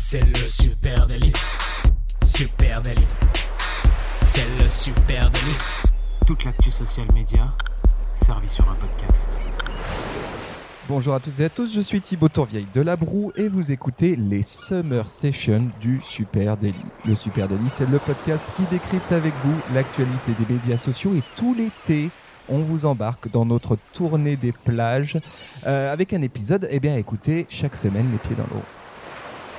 C'est le super délit. Super délit. C'est le super délit. Toute l'actu social média servie sur un podcast. Bonjour à toutes et à tous, je suis Thibaut Tourvieille de La Broue et vous écoutez les Summer Sessions du Super Daily. Le Super Daily, c'est le podcast qui décrypte avec vous l'actualité des médias sociaux et tout l'été, on vous embarque dans notre tournée des plages euh, avec un épisode, eh bien écoutez, chaque semaine les pieds dans l'eau.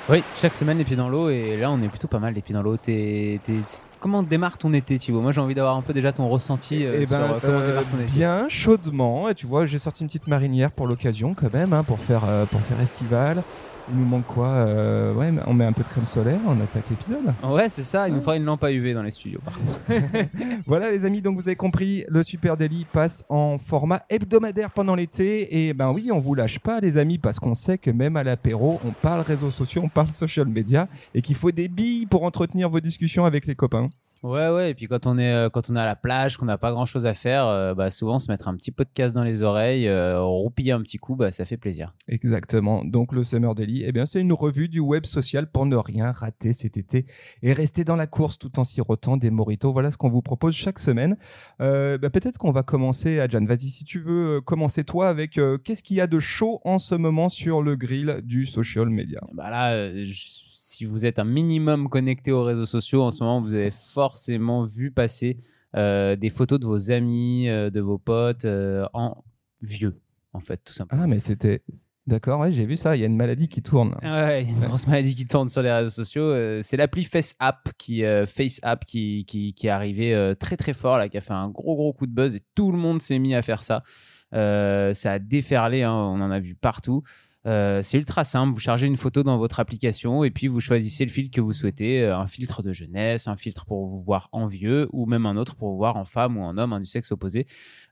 Oui, chaque semaine les pieds dans l'eau et là on est plutôt pas mal les pieds dans l'eau. T'es- t'es- Comment démarre ton été Thibaut? Moi j'ai envie d'avoir un peu déjà ton ressenti euh, Eh sur ben, euh, comment euh, démarre ton été. bien chaudement, et tu vois, j'ai sorti une petite marinière pour l'occasion quand même, hein, pour faire euh, pour faire estival. Il nous manque quoi Euh, Ouais, on met un peu de crème solaire, on attaque l'épisode. Ouais, c'est ça, il nous faudra une lampe à UV dans les studios par contre. Voilà les amis, donc vous avez compris, le Super Daily passe en format hebdomadaire pendant l'été et ben oui, on vous lâche pas les amis parce qu'on sait que même à l'apéro, on parle réseaux sociaux, on parle social media et qu'il faut des billes pour entretenir vos discussions avec les copains. Ouais, ouais, et puis quand on est, euh, quand on est à la plage, qu'on n'a pas grand chose à faire, euh, bah, souvent se mettre un petit podcast dans les oreilles, euh, roupiller un petit coup, bah, ça fait plaisir. Exactement. Donc le Summer Daily, eh bien c'est une revue du web social pour ne rien rater cet été et rester dans la course tout en sirotant des moritos. Voilà ce qu'on vous propose chaque semaine. Euh, bah, peut-être qu'on va commencer, Adjan. Vas-y, si tu veux commencer toi avec qu'est-ce qu'il y a de chaud en ce moment sur le grill du social media? Bah là, je- si vous êtes un minimum connecté aux réseaux sociaux en ce moment, vous avez forcément vu passer euh, des photos de vos amis, euh, de vos potes euh, en vieux, en fait, tout simplement. Ah, mais c'était. D'accord, ouais, j'ai vu ça. Il y a une maladie qui tourne. Ouais, il y a une grosse maladie qui tourne sur les réseaux sociaux. Euh, c'est l'appli Face App qui, euh, Face App qui, qui, qui est arrivé euh, très très fort, là, qui a fait un gros gros coup de buzz et tout le monde s'est mis à faire ça. Ça a déferlé, hein, on en a vu partout. Euh, c'est ultra simple, vous chargez une photo dans votre application et puis vous choisissez le filtre que vous souhaitez, euh, un filtre de jeunesse, un filtre pour vous voir en vieux ou même un autre pour vous voir en femme ou en homme, hein, du sexe opposé.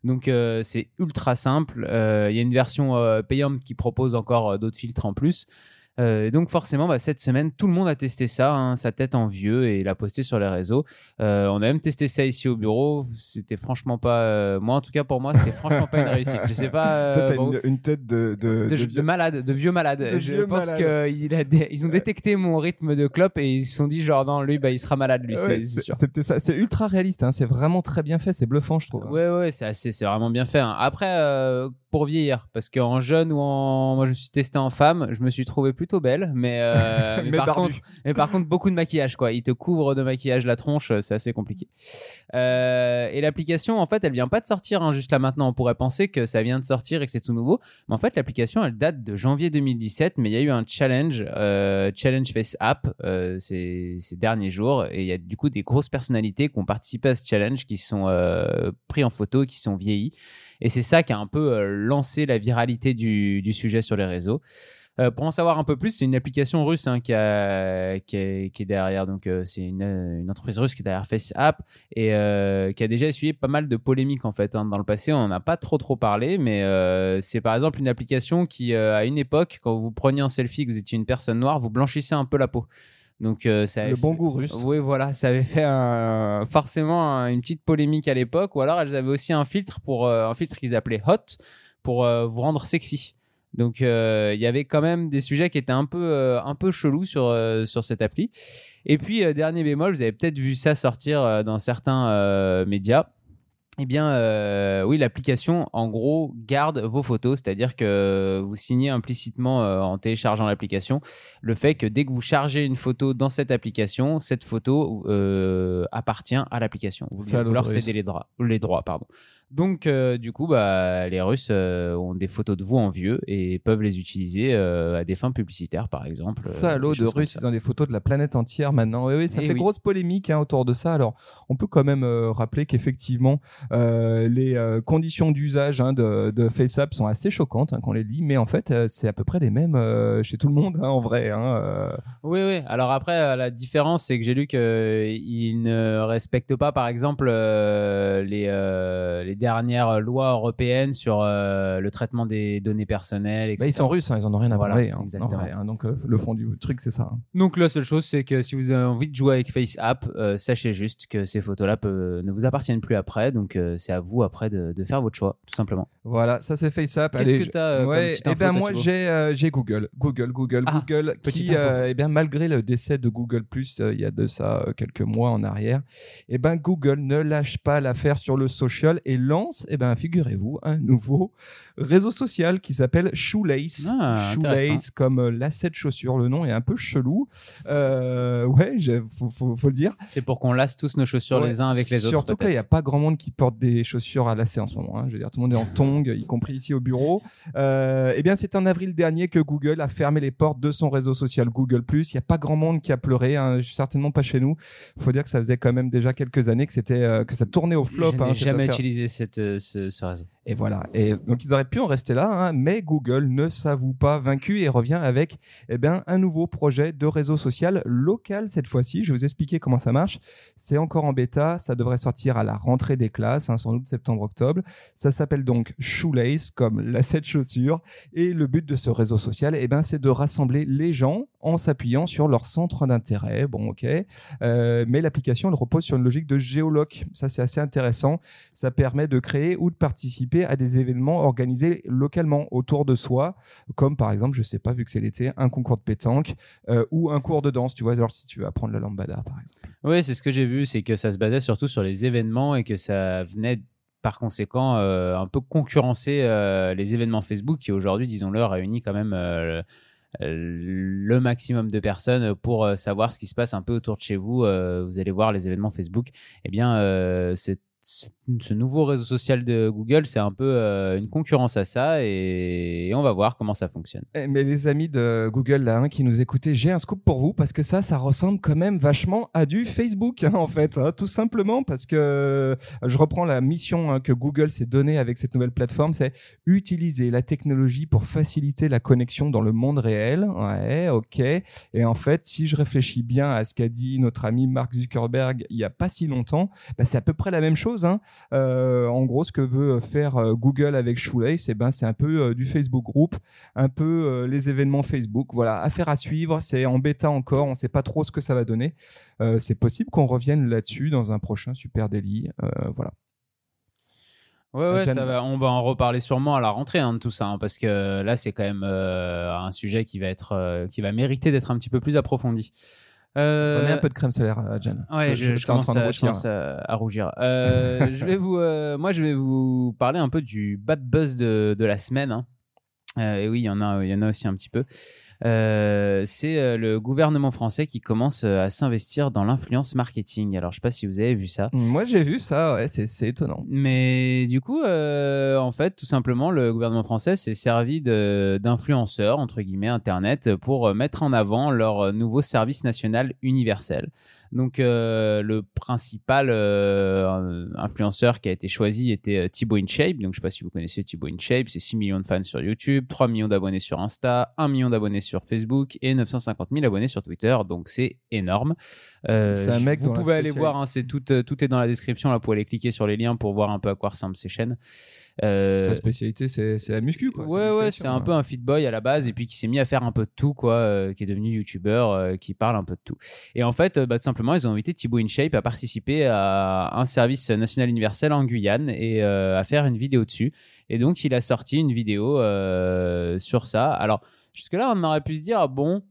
Donc euh, c'est ultra simple. Il y a une version payante qui propose encore d'autres filtres en plus. Euh, et donc forcément, bah, cette semaine, tout le monde a testé ça, hein, sa tête en vieux, et l'a posté sur les réseaux. Euh, on a même testé ça ici au bureau. C'était franchement pas, euh, moi en tout cas pour moi, c'était franchement pas une réussite. Je sais pas. Toi, bon, une, une tête de. de, de, de- de malade, de vieux malade. De je pense qu'ils ils ont détecté mon rythme de clope et ils se sont dit genre non lui bah il sera malade lui Ouais, c'est- ça. Ultra réaliste. hein. C'est vraiment très bien fait. C'est bluffant, je trouve. Ouais, ouais, c'est vraiment bien fait. hein. Après, euh, pour vieillir, parce qu'en jeune ou en, moi je me suis testé en femme, je me suis trouvé plutôt belle, mais, euh, mais, Mais par contre, mais par contre beaucoup de maquillage quoi. Il te couvre de maquillage la tronche, c'est assez compliqué. Euh, et l'application, en fait, elle vient pas de sortir hein, juste là maintenant. On pourrait penser que ça vient de sortir et que c'est tout nouveau, mais en fait l'application elle date de janvier 2017, mais il y a eu un challenge, euh, challenge Face App, euh, ces, ces derniers jours, et il y a du coup des grosses personnalités qui ont participé à ce challenge, qui sont euh, pris en photo, qui sont vieillis. Et c'est ça qui a un peu euh, lancé la viralité du, du sujet sur les réseaux. Euh, pour en savoir un peu plus, c'est une application russe hein, qui, a- qui, est, qui est derrière. Donc, euh, c'est une, une entreprise russe qui est derrière FaceApp et euh, qui a déjà essuyé pas mal de polémiques en fait. hein. Dans le passé, on n'en a pas trop trop parlé, mais c'est par exemple une application qui, à une époque, quand vous preniez un selfie, que vous étiez une personne noire, vous blanchissez un peu la peau. Donc, euh, ça avait Le bon fait- goût russe. oui, voilà, ça avait fait un- forcément un- une petite polémique à l'époque. Ou alors, elles avaient aussi un filtre pour euh, un filtre qu'ils appelaient hot pour euh, vous rendre sexy. Donc, euh, il y avait quand même des sujets qui étaient un peu euh, un peu chelous sur euh, sur cette appli. Et puis, euh, dernier bémol, vous avez peut-être vu ça sortir euh, dans certains médias. Eh bien, oui, l'application, en gros, garde vos photos, c'est-à-dire que vous signez implicitement en téléchargeant l'application le fait que dès que vous chargez une photo dans cette application, cette photo appartient à l'application. Vous, vous leur cédez les droits, les droits, pardon. Donc, euh, du coup, bah, les Russes euh, ont des photos de vous en vieux et peuvent les utiliser euh, à des fins publicitaires, par exemple. Salaud de Russes, ils ont des photos de la planète entière maintenant. Oui, oui, ça Eh fait oui. grosse polémique hein, autour de ça. Alors, on peut quand même rappeler qu'effectivement, les conditions d'usage hein, de, de FaceApp sont assez choquantes hein, quand on les lit, mais en fait, c'est à peu près les mêmes chez tout le monde, hein, en vrai. Oui, oui. Alors après, la différence, c'est que j'ai lu qu'ils ne respectent pas, par exemple, les, les dernières lois européennes sur le traitement des données personnelles, etc. Bah, ils sont russes, hein, ils en ont rien à Voilà, parler. hein, exactement. en vrai, hein. donc euh, le fond du truc, c'est ça. hein. Donc la seule chose, c'est que si vous avez envie de jouer avec FaceApp, euh, sachez juste que ces photos-là ne vous appartiennent plus après. Donc euh, c'est à vous après de, de faire votre choix, tout simplement. Voilà, ça c'est FaceApp. Qu'est-ce que euh, comme Ouais, eh info, ben toi, moi j'ai euh, Google, Google, Google, Ah, Google, qui, euh, eh bien malgré le décès de Google Plus euh, il y a de ça euh, quelques mois en arrière, eh ben Google ne lâche pas l'affaire sur le social et lance, eh ben figurez-vous, un nouveau réseau social qui s'appelle Shoelace. Ah, Shoelace comme euh, lacet de chaussure. Le nom est un peu chelou. Euh, ouais, faut, faut, faut le dire. C'est pour qu'on lasse tous nos chaussures Ouais, les uns avec les autres. Surtout qu'il n'y a pas grand monde qui porte des chaussures à lacets en ce moment. hein. Je veux dire, tout le monde est en tongs, y compris ici au bureau. Euh, eh bien, c'est en avril dernier que Google a fermé les portes de son réseau social Google+. Il n'y a pas grand monde qui a pleuré, hein, certainement pas chez nous. Il faut dire que ça faisait quand même déjà quelques années que c'était euh, que ça tournait au flop. Je hein, n'ai cette jamais affaire. utilisé cette, ce, ce réseau. Et voilà. Et donc ils auraient pu en rester là, hein, mais Google ne s'avoue pas vaincu et revient avec eh bien, un nouveau projet de réseau social local cette fois-ci. Je vais vous expliquer comment ça marche. C'est encore en bêta, ça devrait sortir à la rentrée des classes, hein, sans doute septembre-octobre. Ça s'appelle donc Shoelace, comme lacet de chaussure. Et le but de ce réseau social, eh ben, c'est de rassembler les gens en s'appuyant sur leur centre d'intérêt. Bon, ok. Euh, mais l'application, elle repose sur une logique de géoloc. Ça, c'est assez intéressant. Ça permet de créer ou de participer à des événements organisés localement autour de soi, comme par exemple, je sais pas, vu que c'est l'été, un concours de pétanque euh, ou un cours de danse. Tu vois, genre si tu veux apprendre la lambada, par exemple. Oui, c'est ce que j'ai vu, c'est que ça se basait surtout sur les événements et que ça venait par conséquent euh, un peu concurrencer les événements Facebook qui aujourd'hui, disons-le, réunit quand même le maximum de personnes pour euh, savoir ce qui se passe un peu autour de chez vous. Euh, vous allez voir les événements Facebook. Eh bien, euh, c'est c'est- ce nouveau réseau social de Google, c'est un peu euh, une concurrence à ça et, on va voir comment ça fonctionne. Eh, Mais les amis de Google là, hein, qui nous écoutaient, j'ai un scoop pour vous parce que ça, ça ressemble quand même vachement à du Facebook hein, en fait, hein, tout simplement parce que euh, je reprends la mission que Google s'est donnée avec cette nouvelle plateforme, c'est utiliser la technologie pour faciliter la connexion dans le monde réel. Ouais, ok. Et en fait, si je réfléchis bien à ce qu'a dit notre ami Mark Zuckerberg il y a pas si longtemps, bah, c'est à peu près la même chose. Hein. Euh, en gros, ce que veut faire euh, Google avec Shoelace, eh ben, c'est un peu euh, du Facebook Group, un peu les événements Facebook. Voilà, affaire à suivre. C'est en bêta encore. On ne sait pas trop ce que ça va donner. C'est possible qu'on revienne là-dessus dans un prochain Super Daily. Voilà. Ouais, ouais, ça va, on va en reparler sûrement à la rentrée hein, de tout ça, hein, parce que là, c'est quand même euh, un sujet qui va, être, euh, qui va mériter d'être un petit peu plus approfondi. Euh, Prenez un peu de crème solaire, euh, Jen. Ouais, je, commence, à, je grossir. commence à- à rougir. Euh, je vais vous, euh, moi, je vais vous parler un peu du bad buzz de, de la semaine. hein. Et oui, il y en a, il y en a aussi un petit peu. Euh, c'est euh, le gouvernement français qui commence euh, à s'investir dans l'influence marketing. Alors, je sais pas si vous avez vu ça. Moi, j'ai vu ça. Ouais, c'est c'est étonnant. Mais du coup, euh, en fait, tout simplement, le gouvernement français s'est servi de- d'influenceurs, entre guillemets, Internet, pour mettre en avant leur nouveau service national universel. Donc, euh, le principal euh, influenceur qui a été choisi était euh, Thibaut InShape. Donc, je sais pas si vous connaissez Thibaut InShape. C'est 6 millions de fans sur YouTube, 3 millions d'abonnés sur Insta, 1 million d'abonnés sur Facebook et 950 000 abonnés sur Twitter. Donc, c'est énorme. Euh, C'est un mec vous pouvez aller voir, hein, c'est tout, euh, tout est dans la description. Là, vous pouvez aller cliquer sur les liens pour voir un peu à quoi ressemblent ces chaînes. Euh, Sa spécialité, c'est la muscu. Quoi. Ouais, ouais, c'est un peu un fit boy à la base, et puis qui s'est mis à faire un peu de tout, quoi, euh, qui est devenu youtubeur, euh, qui parle un peu de tout. Et en fait, bah, tout simplement, ils ont invité Thibaut InShape à participer à un service national universel en Guyane et à faire une vidéo dessus. Et donc, il a sorti une vidéo sur ça. Alors, jusque-là, on aurait pu se dire, bon,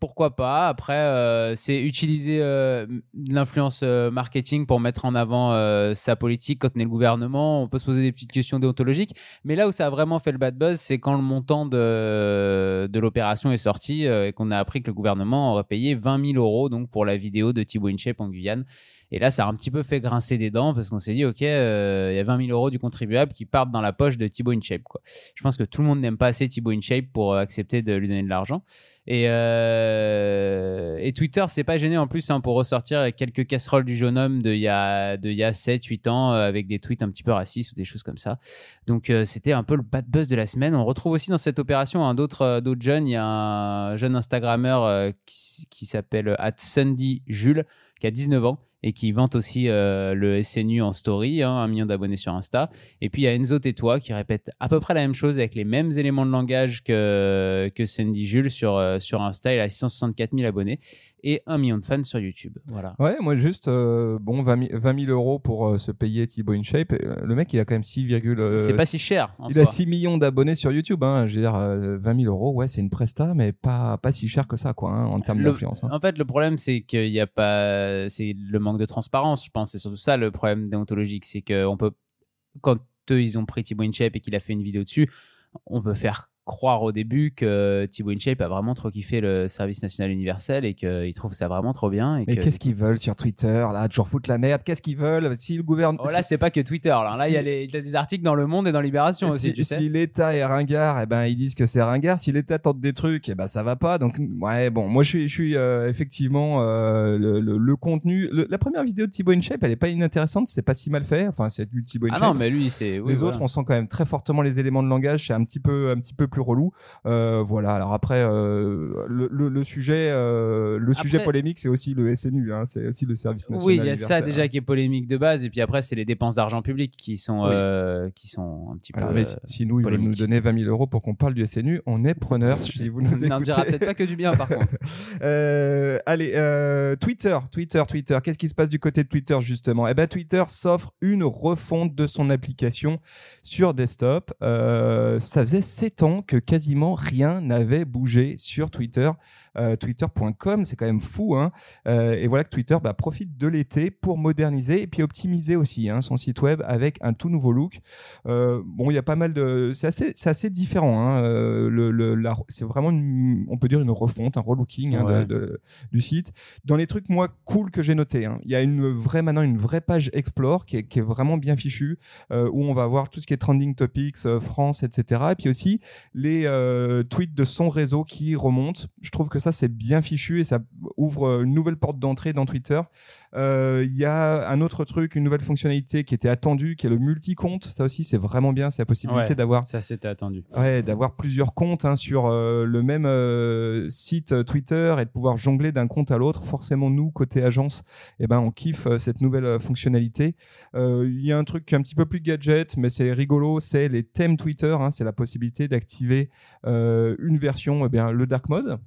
pourquoi pas Après, euh, c'est utiliser euh, l'influence euh, marketing pour mettre en avant sa politique quand on est le gouvernement. On peut se poser des petites questions déontologiques. Mais là où ça a vraiment fait le bad buzz, c'est quand le montant de, l'opération est sorti et qu'on a appris que le gouvernement aurait payé 20 000 euros donc, pour la vidéo de Thibaut InShape en Guyane. Et là, ça a un petit peu fait grincer des dents parce qu'on s'est dit, OK, euh, il y a 20 000 euros du contribuable qui partent dans la poche de Thibaut InShape. Je pense que tout le monde n'aime pas assez Thibaut InShape pour euh, accepter de lui donner de l'argent. Et, euh, et Twitter, c'est pas gêné en plus hein, pour ressortir quelques casseroles du jeune homme de il y a, a 7-8 ans euh, avec des tweets un petit peu racistes ou des choses comme ça. Donc c'était un peu le bad buzz de la semaine. On retrouve aussi dans cette opération hein, d'autres jeunes. Il y a un jeune Instagrammeur qui, s'appelle Sandy Jules qui a 19 ans et qui vante aussi euh, le SNU en story, hein, un million d'abonnés sur Insta. Et puis il y a Enzo Tétois qui répète à peu près la même chose avec les mêmes éléments de langage que, que Sandy Jules sur, euh, sur Insta. Il a 664 000 abonnés et un million de fans sur YouTube. Voilà. Ouais, moi juste, euh, bon, 20 000, 20 000 euros pour se payer Thibaut InShape. Le mec, il a quand même 6, euh, C'est pas si cher. En il soi. a 6 millions d'abonnés sur YouTube. Hein. Je veux dire, euh, 20 000 euros, ouais, c'est une presta, mais pas, pas si cher que ça, quoi, hein, en termes d'influence. hein. En fait, le problème, c'est qu'il n'y a pas. C'est le manque de transparence, je pense. C'est surtout ça le problème déontologique. C'est qu'on peut. Quand eux, ils ont pris Thibaut InShape et qu'il a fait une vidéo dessus, on veut faire croire au début que Thibaut InShape a vraiment trop kiffé le service national universel et qu'il trouve ça vraiment trop bien. Et Mais que- qu'est-ce qu'ils veulent sur Twitter, là, toujours foutre la merde Qu'est-ce qu'ils veulent? Si le gouvernement. Oh, là, c'est pas que Twitter. Là, là il y, a Si- les- il y a des articles dans Le Monde et dans Libération aussi, si, tu sais. si l'État est ringard, eh ben ils disent que c'est ringard. Si l'État tente des trucs, eh ben ça va pas. Donc ouais, bon, moi je suis, je suis euh, effectivement euh, le, le- le contenu. le- la première vidéo de Thibaut InShape, elle est pas inintéressante. C'est pas si mal fait. Enfin, c'est du Thibaut Ah InShape. non, mais lui, c'est. oui, les voilà. autres, on sent quand même très fortement les éléments de langage. C'est un petit peu, un petit peu plus relou. Euh, voilà. Alors après, euh, le, le- le sujet, euh, le sujet polémique, c'est aussi le SNU. Hein, c'est aussi le service national. Oui, il y a ça déjà hein. qui est polémique de base, et puis après, c'est les dépenses d'argent public qui sont, Oui. qui sont un petit peu. Mais si- nous, ils veulent nous donner 20 000 euros pour qu'on parle du SNU, on est preneurs si vous nous on n'en dira écoutez. peut-être pas que du bien, par contre. Euh, allez, euh, Twitter, Twitter, Twitter. Qu'est-ce qui se passe du côté de Twitter justement? Eh ben, Twitter s'offre une refonte de son application sur desktop. Euh, ça faisait 7 ans que quasiment rien n'avait bougé sur Twitter. Euh, Twitter.com, c'est quand même fou. Hein Euh, et voilà que Twitter bah, profite de l'été pour moderniser et puis optimiser aussi hein, son site web avec un tout nouveau look. Euh, bon, il y a pas mal de, c'est assez, c'est assez différent. Hein. Le, le- la- c'est vraiment, une- on peut dire une refonte, un relooking hein, de- Ouais. de- du site. Dans les trucs moi cool que j'ai noté, hein, il y a une vraie maintenant une vraie page Explore qui est, qui est vraiment bien fichue où on va voir tout ce qui est trending topics, France, etc. Et puis aussi les euh, tweets de son réseau qui remontent. Je trouve que ça c'est bien fichu et ça ouvre une nouvelle porte d'entrée dans Twitter. Euh, Il y a un autre truc, une nouvelle fonctionnalité qui était attendue, qui est le multi-compte. Ça aussi, c'est vraiment bien. C'est la possibilité Ouais. d'avoir Ça, c'était attendu. ouais, d'avoir plusieurs comptes hein, sur euh, le même euh, site Twitter et de pouvoir jongler d'un compte à l'autre. Forcément, nous, côté agence, eh ben, on kiffe cette nouvelle fonctionnalité. Il y a un truc qui est un petit peu plus gadget, mais c'est rigolo, c'est les thèmes Twitter. hein. c'est la possibilité d'activer euh, une version, eh bien, le dark mode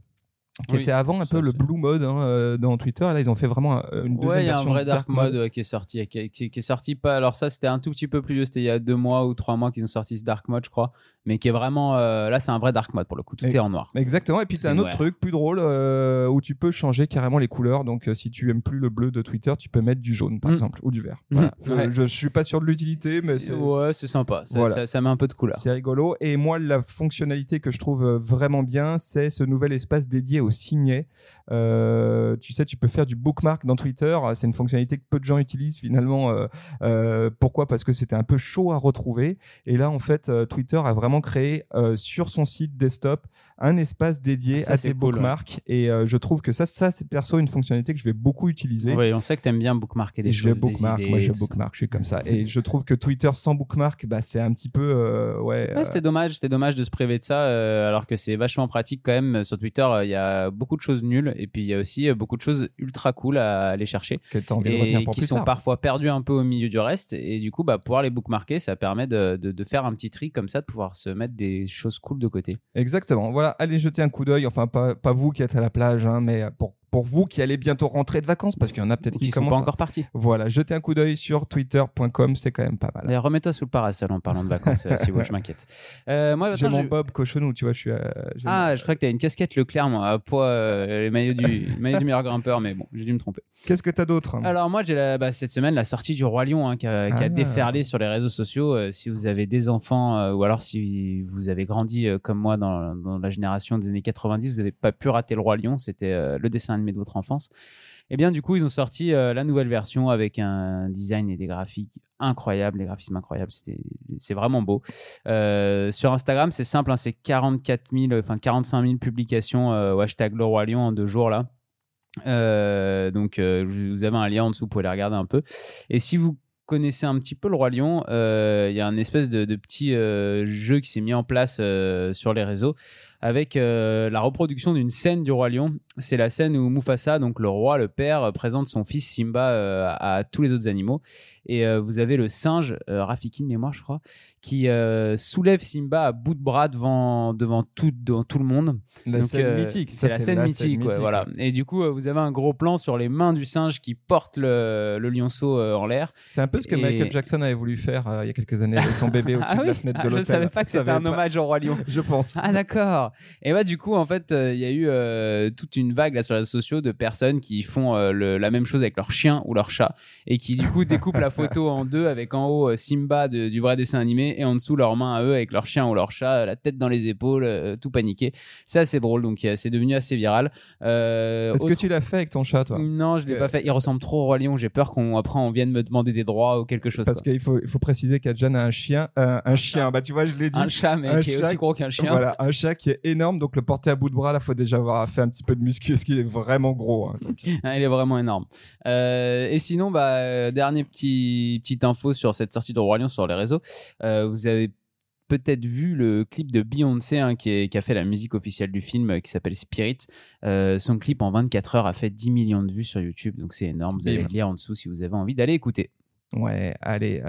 qui Oui, était avant un peu le blue mode hein, euh, dans Twitter. Là, ils ont fait vraiment un- une deuxième Ouais, il y a un version vrai dark mode qui est sorti, qui, est sorti pas. Alors ça, c'était un tout petit peu plus vieux. C'était il y a deux mois ou trois mois qu'ils ont sorti ce dark mode, je crois. Mais qui est vraiment, euh, là, c'est un vrai dark mode pour le coup. Tout Et- est en noir. Exactement. Et puis, tu as C'est un autre truc plus drôle euh, où tu peux changer carrément les couleurs. Donc, euh, si tu aimes plus le bleu de Twitter, tu peux mettre du jaune, par Mm. exemple, ou du vert. Mm. Voilà. Je- Ouais. Je, je suis pas sûr de l'utilité, mais c'est Ouais, c'est sympa. Ça, Voilà. ça, ça met un peu de couleur. c'est rigolo. Et moi, la fonctionnalité que je trouve vraiment bien, c'est ce nouvel espace dédié au signet. Euh, tu sais, tu peux faire du bookmark dans Twitter. C'est une fonctionnalité que peu de gens utilisent finalement. Euh, euh, pourquoi? Parce que c'était un peu chaud à retrouver. Et là, en fait, Twitter a vraiment créé sur son site desktop un espace dédié Ça, à c'est tes cool, ouais. bookmarks. Et je trouve que ça, ça c'est perso une fonctionnalité que je vais beaucoup utiliser. Oui, on sait que t'aimes bien bookmarker des je choses. des bookmark, idées, moi je bookmark, je suis comme ça. Et je trouve que Twitter sans bookmark, bah, c'est un petit peu, ouais, Ouais, c'était dommage, c'était dommage de se priver de ça, alors que c'est vachement pratique quand même. Sur Twitter, il y a beaucoup de choses nulles, et puis il y a aussi euh, beaucoup de choses ultra cool à aller chercher, que tu as envie de retenir et pour qui plus sont tard. parfois perdues un peu au milieu du reste. Et du coup, bah, pouvoir les bookmarker, ça permet de, de- de faire un petit tri comme ça, de pouvoir se mettre des choses cool de côté. Exactement. Voilà, allez jeter un coup d'œil. Enfin, pas, pas vous qui êtes à la plage, hein, mais pour, pour vous qui allez bientôt rentrer de vacances, parce qu'il y en a peut-être qui, qui sont pas à- encore partis. Voilà, jetez un coup d'œil sur twitter.com, c'est quand même pas mal. D'ailleurs, remets-toi sous le parasol en parlant de vacances, euh, Thibaut, je m'inquiète. Euh, moi, J'ai mon Bob cochonou, tu vois, je suis. euh, Ah, je crois que t'as une casquette Leclerc, moi, à poids, euh, les maillots du, les maillots du meilleur grimpeur, mais bon, j'ai dû me tromper. Qu'est-ce que t'as d'autre Alors moi j'ai bah, cette semaine la sortie du roi lion hein, qui, a, qui a Ah. déferlé sur les réseaux sociaux. Euh, si vous avez des enfants ou alors si vous avez grandi comme moi dans, dans la génération des années 90, vous n'avez pas pu rater le roi lion. C'était le dessin animé de votre enfance. Et bien du coup ils ont sorti euh, la nouvelle version avec un design et des graphiques incroyables, les graphismes incroyables. C'est vraiment beau. Euh, sur Instagram c'est simple, hein, c'est 44 000, enfin 45 000 publications euh, au hashtag le roi lion en deux jours là. Euh, donc, euh, vous avez un lien en dessous, vous pouvez les regarder un peu. Et si vous connaissez un petit peu le Roi Lion, euh, il y a un espèce de, petit euh, jeu qui s'est mis en place euh, sur les réseaux. Avec euh, la reproduction d'une scène du roi lion. C'est la scène où Mufasa, donc le roi, le père, présente son fils Simba euh, à, tous les autres animaux. Et euh, vous avez le singe, Rafiki de mémoire, je crois, qui soulève Simba à bout de bras devant, devant, tout, devant tout le monde. La scène mythique. C'est la scène mythique, voilà. Et du coup, vous avez un gros plan sur les mains du singe qui porte le, le lionceau en l'air. C'est un peu ce que Michael Jackson avait voulu faire il y a quelques années avec son bébé au-dessus ah de la fenêtre de ah, l'hôtel. Je savais pas que c'était un hommage au roi lion. je pense. Ah d'accord. Et bah du coup, en fait, il y a eu toute une vague là sur les réseaux sociaux de personnes qui font euh, la même chose avec leur chien ou leur chat et qui du coup découpent la photo en deux avec en haut euh, Simba du vrai dessin animé et en dessous leurs mains à eux avec leur chien ou leur chat, la tête dans les épaules, euh, tout paniqué. C'est assez drôle, donc c'est devenu assez viral. Est-ce que tu l'as fait avec ton chat, toi? Non, je l'ai pas fait. Il ressemble trop au roi lion. J'ai peur qu'on après on vienne me demander des droits ou quelque chose. Parce qu'il faut, il faut préciser qu'Adjan a un chien, un chien. Bah tu vois, je l'ai dit. Un chat, mais qui est aussi gros qu'un chien. Voilà, un chat qui est énorme. Donc le porter à bout de bras, là, faut déjà avoir fait un petit peu de muscu, parce qu'il est vraiment gros. Hein, il est vraiment énorme. Euh, et sinon, bah, euh, dernier petit petite info sur cette sortie de Roi Lion sur les réseaux. Euh, vous avez peut-être vu le clip de Beyoncé hein, qui, qui, a fait la musique officielle du film qui s'appelle Spirit. son clip en 24 heures a fait 10 millions de vues sur YouTube, donc c'est énorme. Vous allez le lire en dessous si vous avez envie d'aller écouter. Ouais, allez.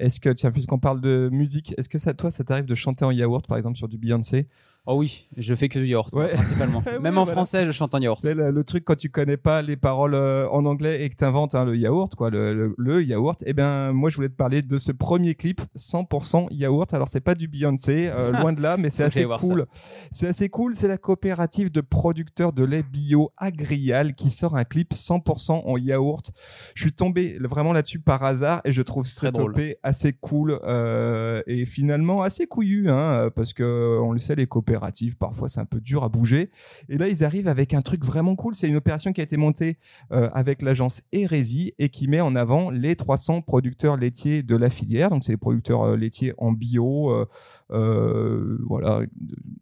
est-ce que, tiens, puisqu'on parle de musique, est-ce que ça, toi, ça t'arrive de chanter en yaourt, par exemple, sur du Beyoncé? Oh oui, je fais que du yaourt, principalement. Même en français, je chante en yaourt. C'est le, truc quand tu connais pas les paroles euh, en anglais et que tu inventes hein, le yaourt, quoi, le, le, yaourt. Eh bien, moi, je voulais te parler de ce premier clip 100% yaourt. Alors, c'est pas du Beyoncé, euh, loin de là, mais c'est assez cool. C'est assez cool. C'est la coopérative de producteurs de lait bio Agrial qui sort un clip 100% en yaourt. Je suis tombé vraiment là-dessus par hasard et je trouve cette OP assez cool euh, et finalement assez couillu, hein, parce que on le sait, les coopératives Parfois, c'est un peu dur à bouger. Et là, ils arrivent avec un truc vraiment cool. C'est une opération qui a été montée euh, avec l'agence Hérésie et qui met en avant les 300 producteurs laitiers de la filière. Donc, c'est les producteurs euh, laitiers en bio, euh, voilà,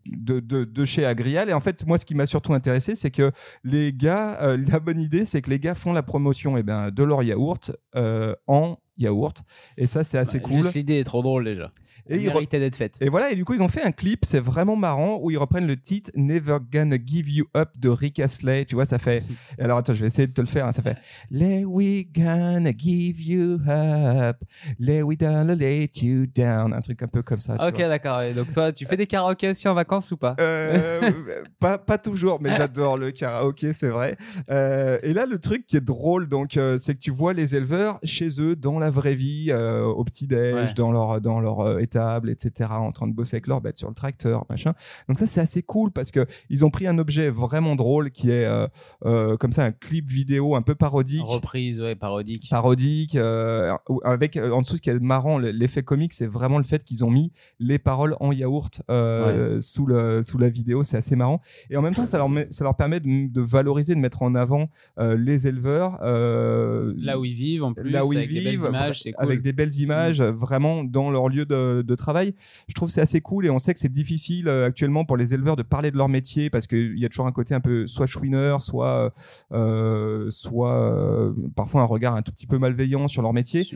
de, chez Agrial. Et en fait, moi, ce qui m'a surtout intéressé, c'est que les gars, la bonne idée, c'est que les gars font la promotion eh ben, de leur yaourt en yaourt. Et ça, c'est assez bah, cool. l'idée est trop drôle déjà. Et il méritait d'être faite. Et voilà, et du coup, ils ont fait un clip, c'est vraiment marrant, où ils reprennent le titre Never Gonna Give You Up de Rick Astley. Tu vois, ça fait. Alors, attends, je vais essayer de te le faire. Hein, ça fait Let we gonna give you up, let we gonna let you down. Un truc un peu comme ça. Ok, d'accord. Donc, toi, tu fais des karaokés aussi en vacances ou pas euh, pas, pas toujours, mais j'adore le karaoké, c'est vrai. Euh, et là, le truc qui est drôle, donc, euh, c'est que tu vois les éleveurs chez eux, dans la vraie vie, au petit-déj, dans leur, dans leur état etc., en train de bosser avec leur bête sur le tracteur, machin. Donc ça, c'est assez cool parce que ils ont pris un objet vraiment drôle qui est euh, euh, comme ça un clip vidéo un peu parodique. Reprise, ouais, parodique. Parodique, euh, avec en dessous ce qui est marrant, l'effet comique, c'est vraiment le fait qu'ils ont mis les paroles en yaourt sous le sous la vidéo. C'est assez marrant. Et en même temps, ça leur ça leur permet de, valoriser, de mettre en avant les éleveurs. là où ils vivent, en plus, là où avec ils vivent, images, cool. avec des belles images, mm. vraiment dans leur lieu de, de travail. Je trouve c'est assez cool et on sait que c'est difficile euh, actuellement pour les éleveurs de parler de leur métier parce qu'il y a toujours un côté un peu soit chouineur, soit euh, soit euh, parfois un regard un tout petit peu malveillant sur leur métier.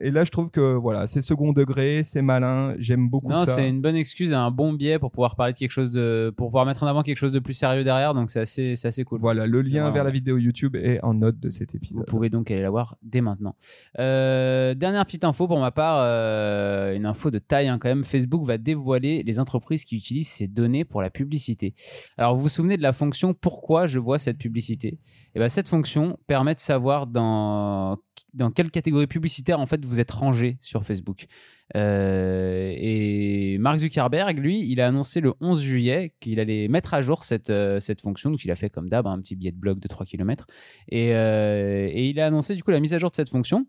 et, là, je trouve que voilà, c'est second degré, c'est malin, j'aime beaucoup non, ça. c'est une bonne excuse, un bon biais pour pouvoir parler de quelque chose de, pour pouvoir mettre en avant quelque chose de plus sérieux derrière. Donc c'est assez, c'est assez cool. Voilà, le lien vers la vidéo YouTube est en note de cet épisode. Vous pouvez donc aller la voir dès maintenant. Dernière petite info pour ma part, une info de taille hein, quand même, Facebook va dévoiler les entreprises qui utilisent ces données pour la publicité. Alors vous vous souvenez de la fonction pourquoi je vois cette publicité Et eh bien cette fonction permet de savoir dans, dans quelle catégorie publicitaire en fait vous êtes rangé sur Facebook. Euh, et Mark Zuckerberg, lui, il a annoncé le 11 juillet qu'il allait mettre à jour cette, euh, cette fonction. Donc, il a fait comme d'hab un petit billet de blog de 3 km. Euh, et il a annoncé du coup la mise à jour de cette fonction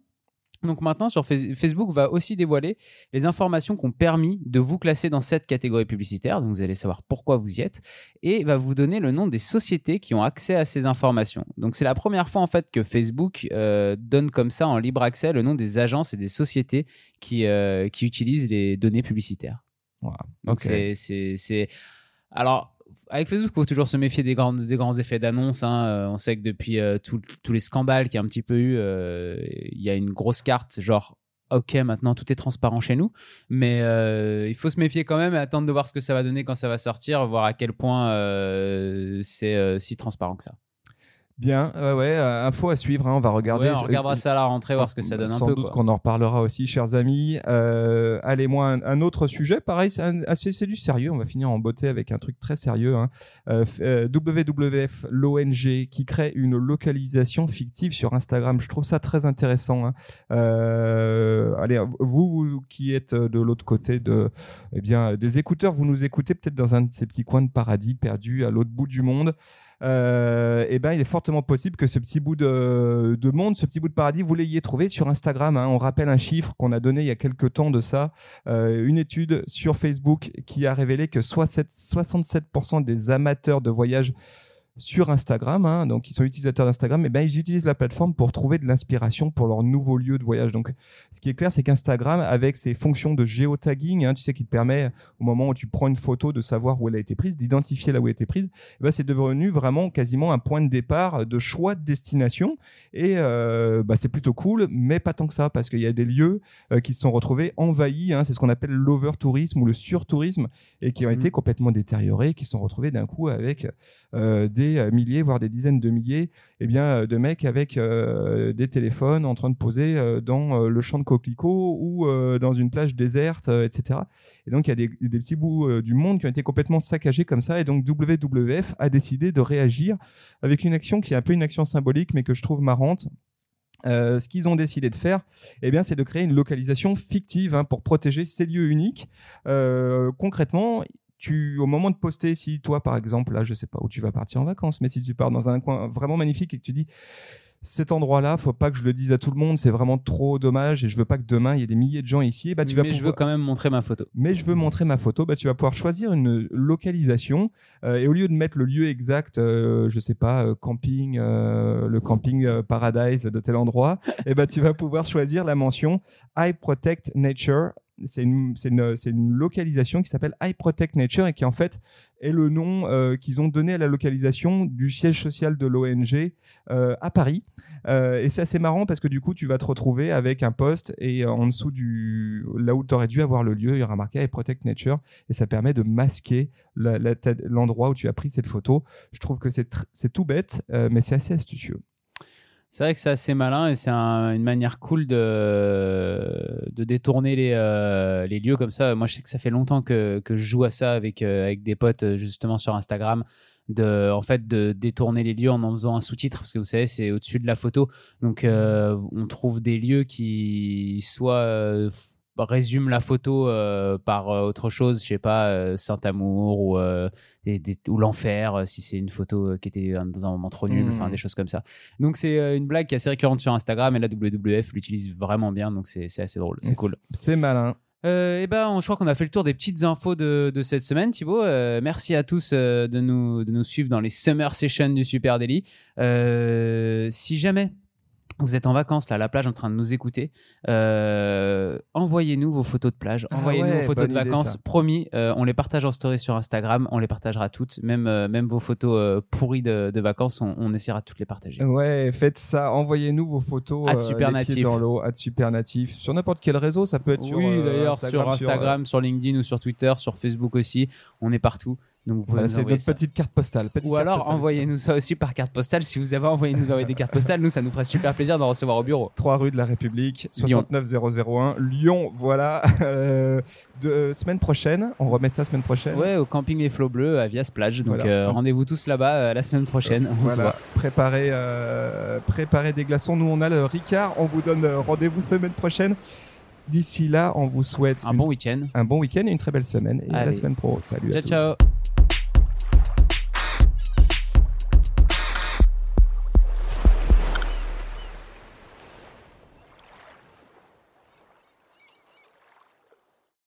donc maintenant, sur Facebook va aussi dévoiler les informations qui ont permis de vous classer dans cette catégorie publicitaire. Donc vous allez savoir pourquoi vous y êtes et va vous donner le nom des sociétés qui ont accès à ces informations. Donc c'est la première fois en fait que Facebook euh, donne comme ça en libre accès le nom des agences et des sociétés qui, euh, qui utilisent les données publicitaires. Donc c'est alors avec Facebook, il faut toujours se méfier des grands, des grands effets d'annonce. Hein. Euh, on sait que depuis euh, tous les scandales qu'il y a un petit peu eu, euh, il y a une grosse carte, genre ok, maintenant tout est transparent chez nous, mais il faut se méfier quand même et attendre de voir ce que ça va donner quand ça va sortir, voir à quel point c'est si transparent que ça. Bien, ouais, ouais, euh, info à suivre, hein, on va regarder. Ouais, on regardera ça à la rentrée, voir ce que ça donne un Sans peu. doute qu'on en reparlera aussi, chers amis. Euh, allez, moi, un, un autre sujet, pareil, c'est assez- c'est du sérieux. On va finir en beauté avec un truc très sérieux. hein. Euh, euh, WWF, l'ONG, qui crée une localisation fictive sur Instagram. Je trouve ça très intéressant. hein. Euh, allez, vous, vous qui êtes de l'autre côté de, eh bien, des écouteurs, vous nous écoutez peut-être dans un de ces petits coins de paradis perdus à l'autre bout du monde. Euh, eh ben, il est fortement possible que ce petit bout de, de monde, ce petit bout de paradis, vous l'ayez trouvé sur Instagram. hein. On rappelle un chiffre qu'on a donné il y a quelques temps de ça, euh, une étude sur Facebook qui a révélé que 67 67% des amateurs de voyage sur Instagram, hein, donc qui sont utilisateurs d'Instagram, eh ben, ils utilisent la plateforme pour trouver de l'inspiration pour leur nouveau lieu de voyage. Donc, ce qui est clair, c'est qu'Instagram, avec ses fonctions de géotagging, hein, tu sais, qui te permet, au moment où tu prends une photo, de savoir où elle a été prise, d'identifier là où elle a été prise, eh ben, c'est devenu vraiment quasiment un point de départ de choix de destination. Et euh, bah, c'est plutôt cool, mais pas tant que ça, parce qu'il y a des lieux euh, qui se sont retrouvés envahis. hein, c'est ce qu'on appelle l'over-tourisme ou le surtourisme, et qui ont été Mhm. complètement détériorés, qui se sont retrouvés d'un coup avec euh, des euh, milliers, voire des dizaines de milliers eh bien, euh, de mecs avec euh, des téléphones en train de poser dans le champ de coquelicots ou dans une plage déserte, etc. Et donc, il y a des, petits bouts du monde qui ont été complètement saccagés comme ça. Et donc, WWF a décidé de réagir avec une action qui est un peu une action symbolique, mais que je trouve marrante. Ce qu'ils ont décidé de faire, eh bien, c'est de créer une localisation fictive hein, pour protéger ces lieux uniques. Euh, concrètement, tu, au moment de poster, si toi, par exemple, là, je sais pas où tu vas partir en vacances, mais si tu pars dans un coin vraiment magnifique et que tu dis cet endroit-là, faut pas que je le dise à tout le monde, c'est vraiment trop dommage et je veux pas que demain il y ait des milliers de gens ici. Bah, tu vas mais je veux quand même montrer ma photo. mais je veux montrer ma photo, bah, tu vas pouvoir choisir une localisation euh, et au lieu de mettre le lieu exact, euh, je sais pas, euh, camping, euh, le camping paradise de tel endroit, et bah, tu vas pouvoir choisir la mention I Protect Nature. C'est une, localisation qui s'appelle I Protect Nature et qui en fait est le nom euh, qu'ils ont donné à la localisation du siège social de l'ONG euh, à Paris. Euh, et c'est assez marrant parce que du coup, tu vas te retrouver avec un poste et en dessous du là où tu aurais dû avoir le lieu, il y aura marqué I Protect Nature et ça permet de masquer l'endroit où tu as pris cette photo. Je trouve que c'est tout bête, mais c'est assez astucieux. C'est vrai que c'est assez malin et c'est un- une manière cool de, de détourner les, euh, les lieux comme ça. Moi, je sais que ça fait longtemps que, que je joue à ça avec, euh, avec des potes euh, justement sur Instagram. De, en fait, de détourner les lieux en en faisant un sous-titre parce que vous savez, c'est au-dessus de la photo. Donc, on trouve des lieux qui soit résument la photo euh, par euh, autre chose, je sais pas, euh, Saint-Amour ou, des- des- ou l'enfer, si c'est une photo qui était dans un moment trop nul, enfin des choses comme ça. Donc c'est une blague qui est assez récurrente sur Instagram et la WWF l'utilise vraiment bien, donc c'est c'est assez drôle, c'est cool. C'est malin. Euh, et ben, on- je crois qu'on a fait le tour des petites infos de, de cette semaine, Thibaut. Euh, merci à tous euh, de, nous, de nous suivre dans les Summer Sessions du Super Daily. Si jamais vous êtes en vacances là, à la plage, en train de nous écouter, euh, envoyez-nous vos photos de plage, Ah envoyez-nous ouais, vos photos de idée, vacances. Promis, euh, on les partage en story sur Instagram, on les partagera toutes, même, euh, même vos photos pourries de, de vacances, on, on essaiera de toutes les partager. Ouais, faites ça. Envoyez-nous vos photos euh, Supernatif. dans l'eau, à Supernatif. Sur n'importe quel réseau, ça peut être sur oui, d'ailleurs, sur Instagram, sur, LinkedIn ou sur Twitter, sur Facebook aussi, on est partout. Donc Voilà, c'est notre ça. petite carte postale. petite Ou alors envoyez-nous ça aussi par carte postale. Si vous avez envoyé nous envoyer des cartes postales, nous ça nous ferait super plaisir d'en recevoir au bureau. 3 rue de la République, Lyon. 69001, Lyon. Voilà. Euh, de, euh, semaine prochaine, on remet ça semaine prochaine. Ouais, au camping Les Flots Bleus à Vias Plage. Donc Voilà. euh, rendez-vous tous là-bas euh, la semaine prochaine. On se Voilà, voit. préparez, préparez des glaçons. Nous, on a le Ricard. On vous donne rendez-vous semaine prochaine. D'ici là, on vous souhaite Un une- bon week-end. un bon week-end et une très belle semaine. Et à la semaine pro. Salut à Ciao tous. ciao.